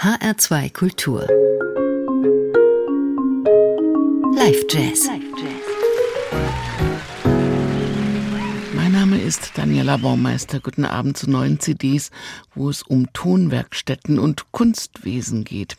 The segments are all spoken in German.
HR2 Kultur. Live Jazz. Mein Name ist Daniela Baumeister. Guten Abend zu neuen CDs, wo es um Tonwerkstätten und Kunstwesen geht.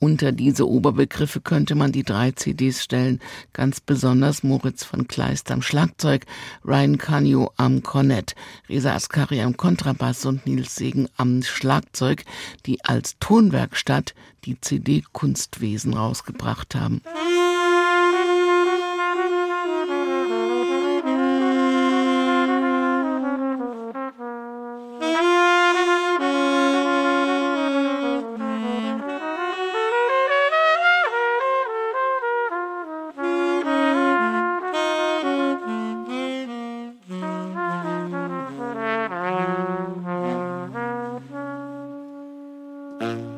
Unter diese Oberbegriffe könnte man die drei CDs stellen, ganz besonders Moritz von Kleist am Schlagzeug, Ryan Canio am Kornett, Reza Askari am Kontrabass und Nils Segen am Schlagzeug, die als Tonwerkstatt die CD Kunstwesen rausgebracht haben. Mm-hmm.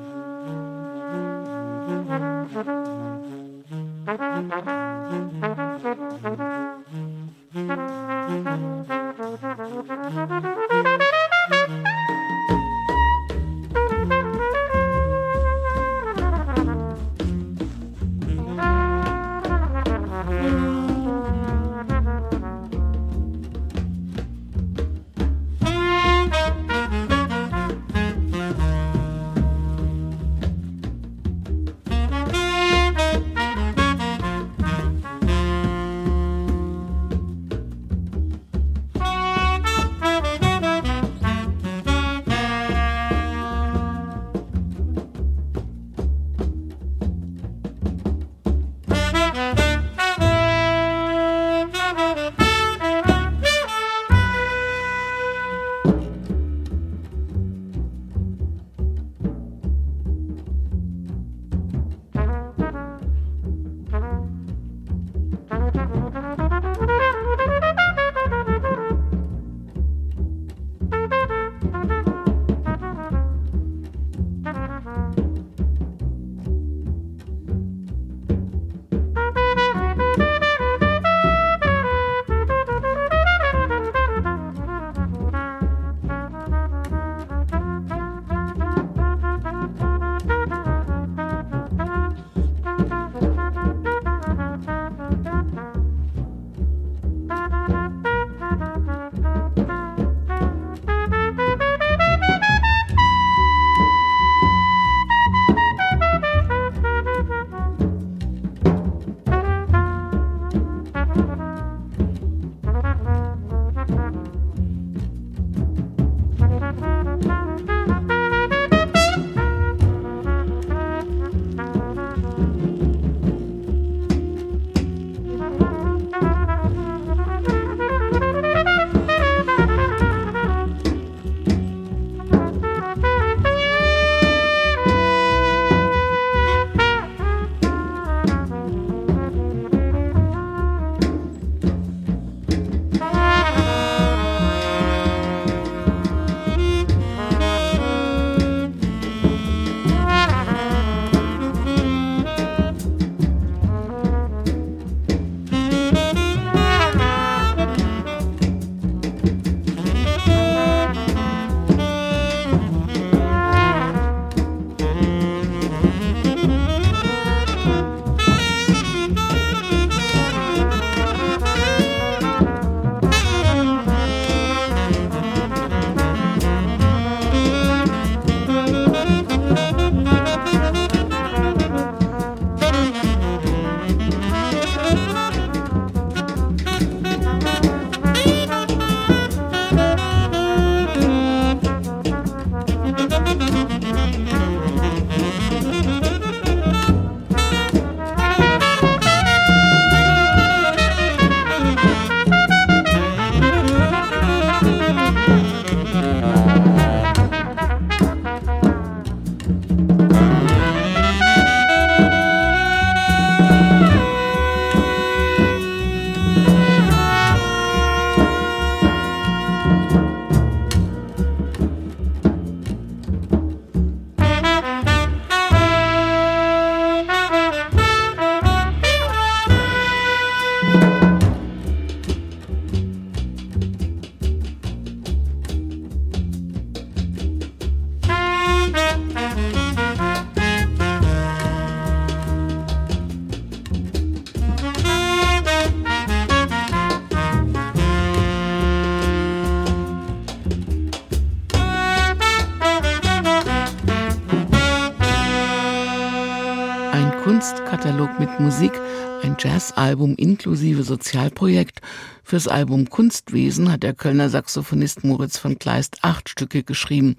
Jazzalbum inklusive Sozialprojekt. Fürs Album Kunstwesen hat der Kölner Saxophonist Moritz von Kleist acht Stücke geschrieben,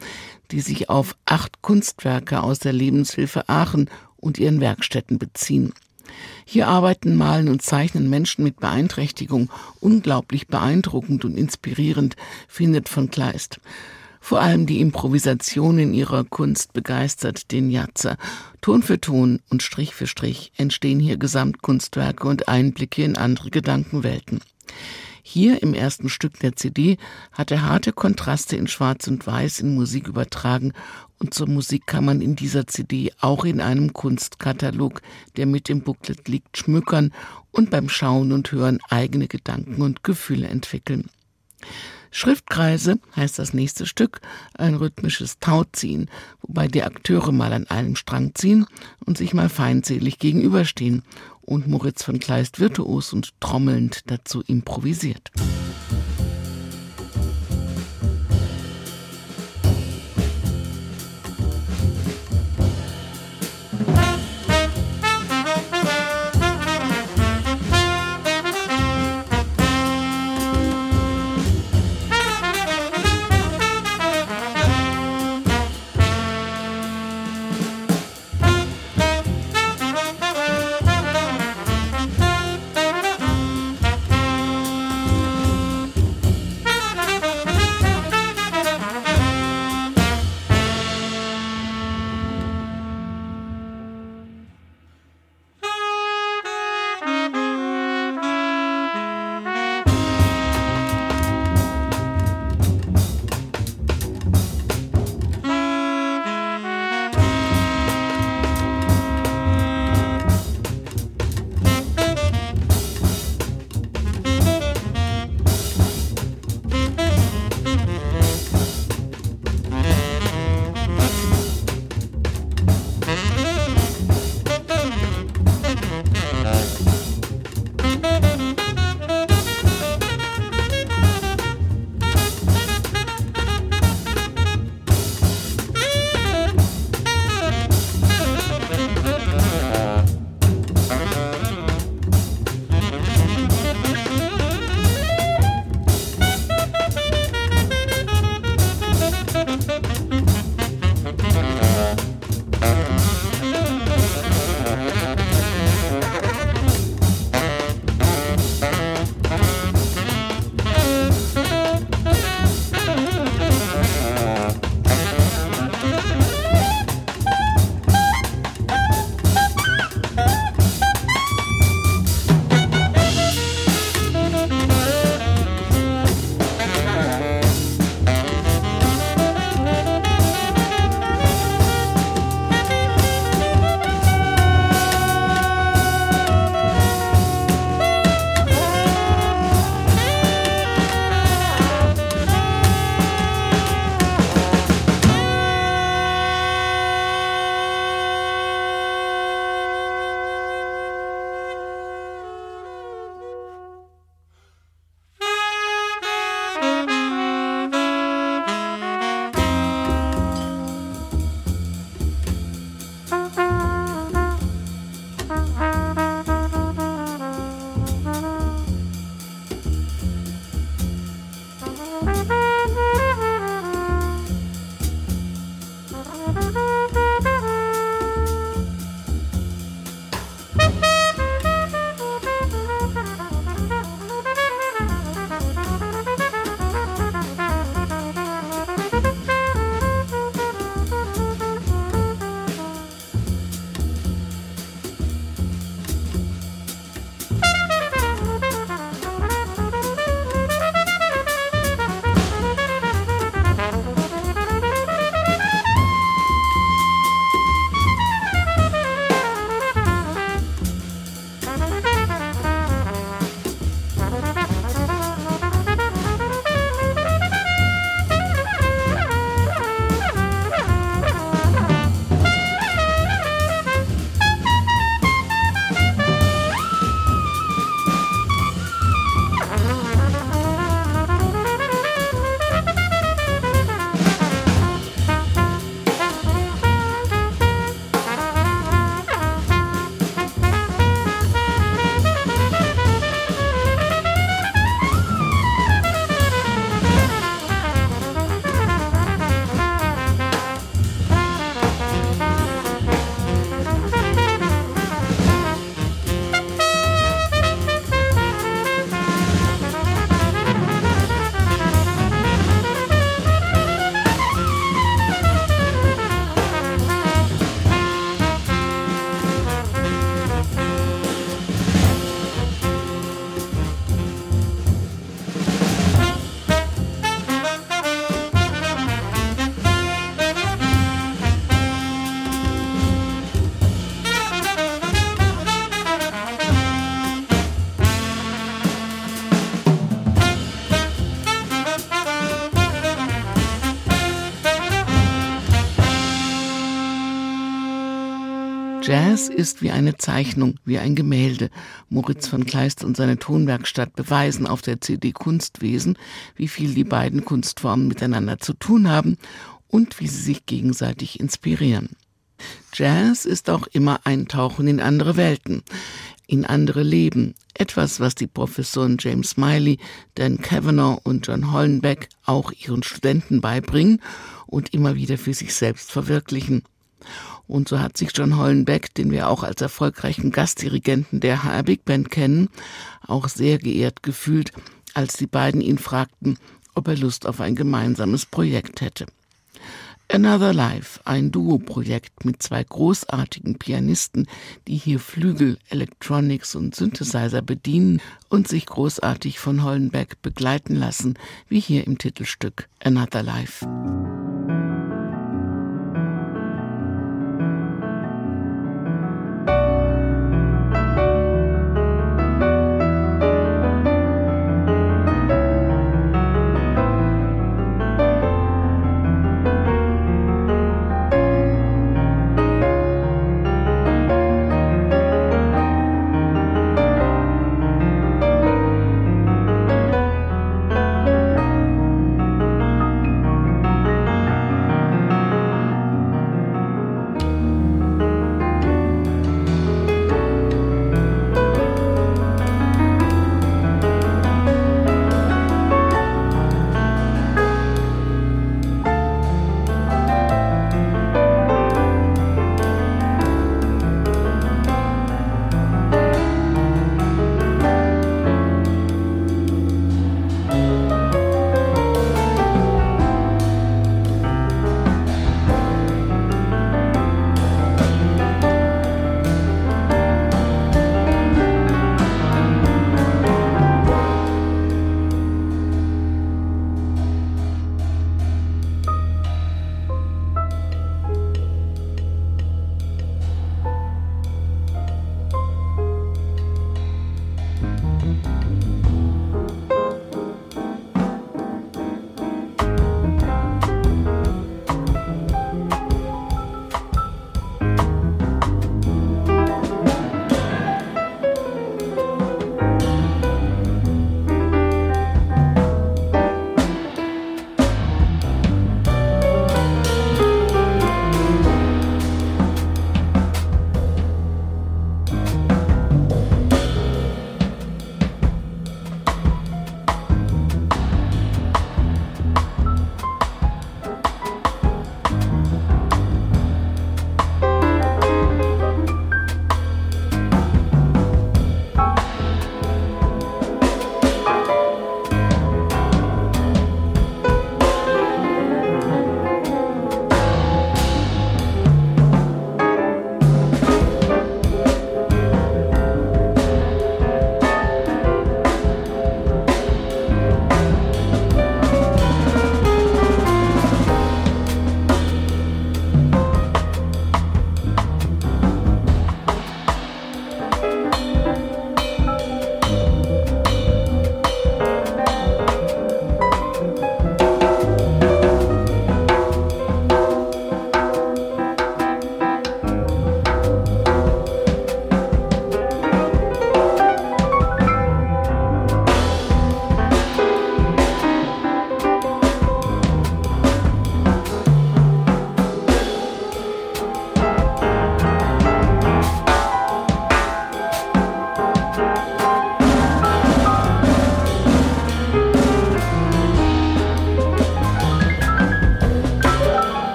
die sich auf acht Kunstwerke aus der Lebenshilfe Aachen und ihren Werkstätten beziehen. Hier arbeiten, malen und zeichnen Menschen mit Beeinträchtigung unglaublich beeindruckend und inspirierend, findet von Kleist. Vor allem die Improvisation in ihrer Kunst begeistert den Jatzer. Ton für Ton und Strich für Strich entstehen hier Gesamtkunstwerke und Einblicke in andere Gedankenwelten. Hier im ersten Stück der CD hat er harte Kontraste in Schwarz und Weiß in Musik übertragen und zur Musik kann man in dieser CD auch in einem Kunstkatalog, der mit dem Booklet liegt, schmückern und beim Schauen und Hören eigene Gedanken und Gefühle entwickeln. Schriftkreise heißt das nächste Stück, ein rhythmisches Tauziehen, wobei die Akteure mal an einem Strang ziehen und sich mal feindselig gegenüberstehen und Moritz von Kleist virtuos und trommelnd dazu improvisiert. Jazz ist wie eine Zeichnung, wie ein Gemälde. Moritz von Kleist und seine Tonwerkstatt beweisen auf der CD Kunstwesen, wie viel die beiden Kunstformen miteinander zu tun haben und wie sie sich gegenseitig inspirieren. Jazz ist auch immer ein Tauchen in andere Welten, in andere Leben. Etwas, was die Professoren James Smiley, Dan Kavanagh und John Hollenbeck auch ihren Studenten beibringen und immer wieder für sich selbst verwirklichen. Und so hat sich John Hollenbeck, den wir auch als erfolgreichen Gastdirigenten der HR Big Band kennen, auch sehr geehrt gefühlt, als die beiden ihn fragten, ob er Lust auf ein gemeinsames Projekt hätte. Another Life, ein Duo-Projekt mit zwei großartigen Pianisten, die hier Flügel, Electronics und Synthesizer bedienen und sich großartig von Hollenbeck begleiten lassen, wie hier im Titelstück Another Life.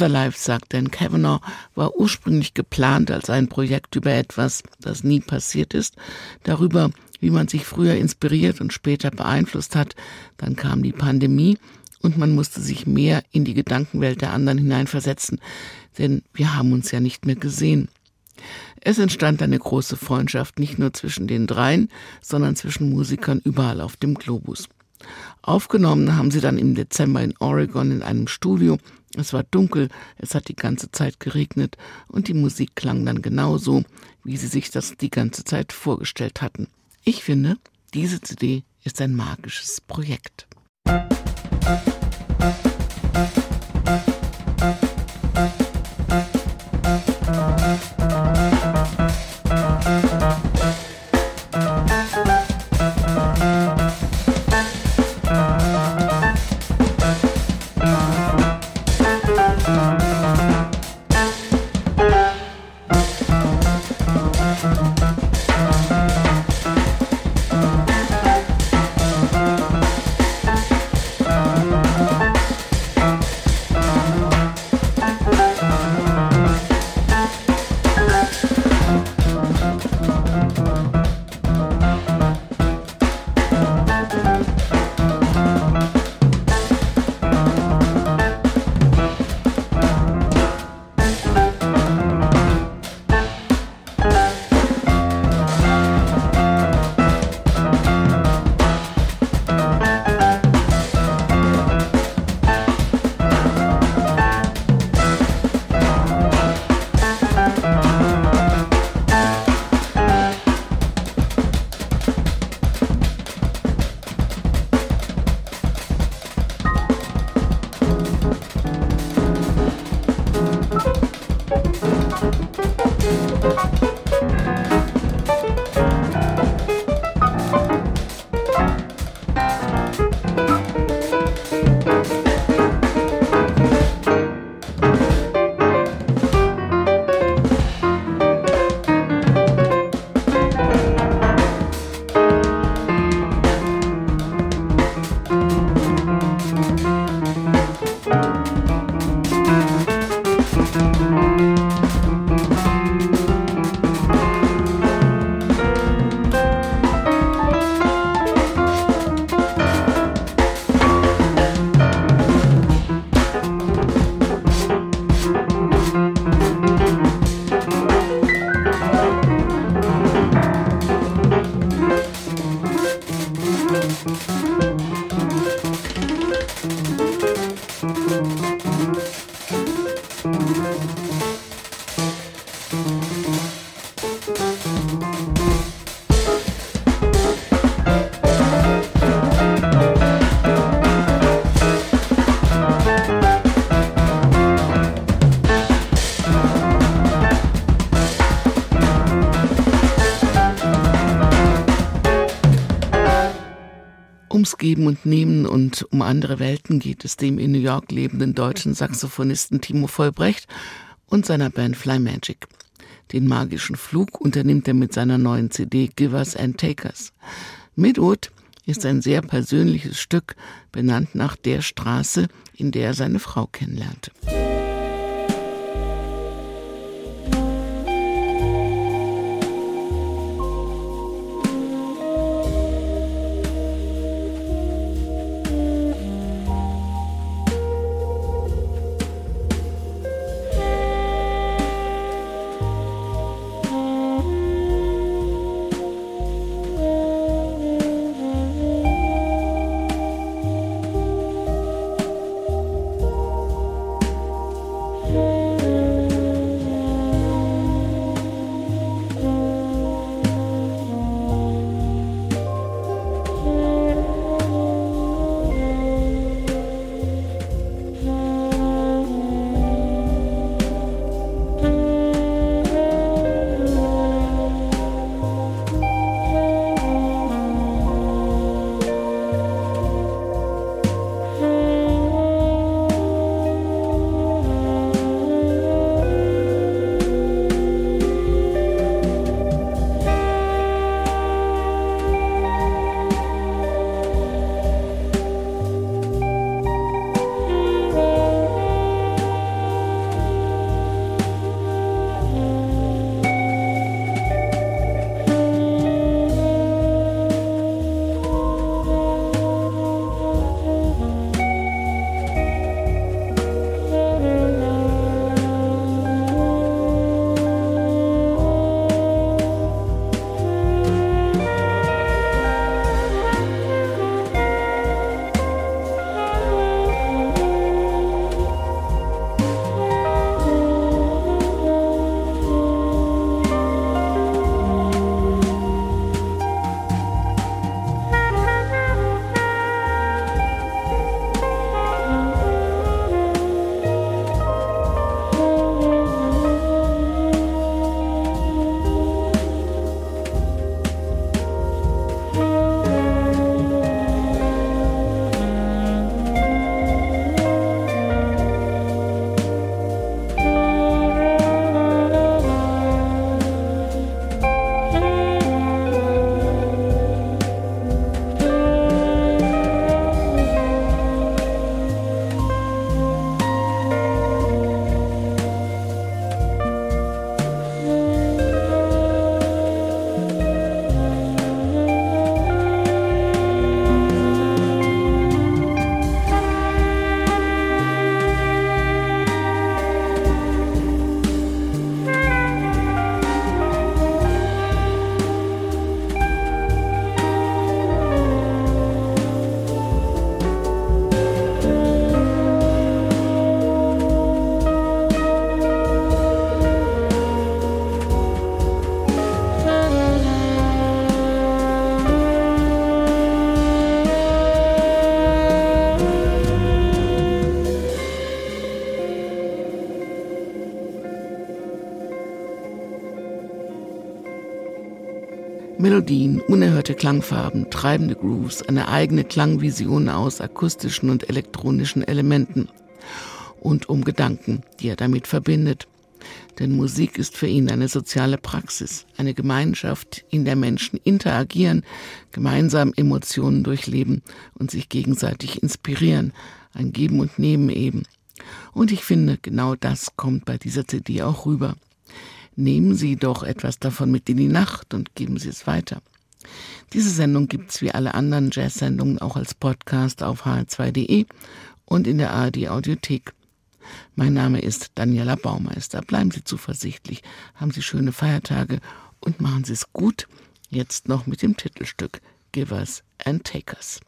Another Life, sagt Dan Kavanaugh, war ursprünglich geplant als ein Projekt über etwas, das nie passiert ist, darüber, wie man sich früher inspiriert und später beeinflusst hat. Dann kam die Pandemie und man musste sich mehr in die Gedankenwelt der anderen hineinversetzen, denn wir haben uns ja nicht mehr gesehen. Es entstand eine große Freundschaft nicht nur zwischen den dreien, sondern zwischen Musikern überall auf dem Globus. Aufgenommen haben sie dann im Dezember in Oregon in einem Studio. Es war dunkel, es hat die ganze Zeit geregnet und die Musik klang dann genauso, wie sie sich das die ganze Zeit vorgestellt hatten. Ich finde, diese CD ist ein magisches Projekt. Musik Geben und Nehmen und um andere Welten geht es dem in New York lebenden deutschen Saxophonisten Timo Vollbrecht und seiner Band Fly Magic. Den magischen Flug unternimmt er mit seiner neuen CD Givers and Takers. Midwood ist ein sehr persönliches Stück, benannt nach der Straße, in der er seine Frau kennenlernte. Klangfarben, treibende Grooves, eine eigene Klangvision aus akustischen und elektronischen Elementen und um Gedanken, die er damit verbindet. Denn Musik ist für ihn eine soziale Praxis, eine Gemeinschaft, in der Menschen interagieren, gemeinsam Emotionen durchleben und sich gegenseitig inspirieren, ein Geben und Nehmen eben. Und ich finde, genau das kommt bei dieser CD auch rüber. Nehmen Sie doch etwas davon mit in die Nacht und geben Sie es weiter. Diese Sendung gibt's wie alle anderen Jazz-Sendungen auch als Podcast auf hr2.de und in der ARD Audiothek. Mein Name ist Daniela Baumeister. Bleiben Sie zuversichtlich, haben Sie schöne Feiertage und machen Sie es gut. Jetzt noch mit dem Titelstück Givers and Takers.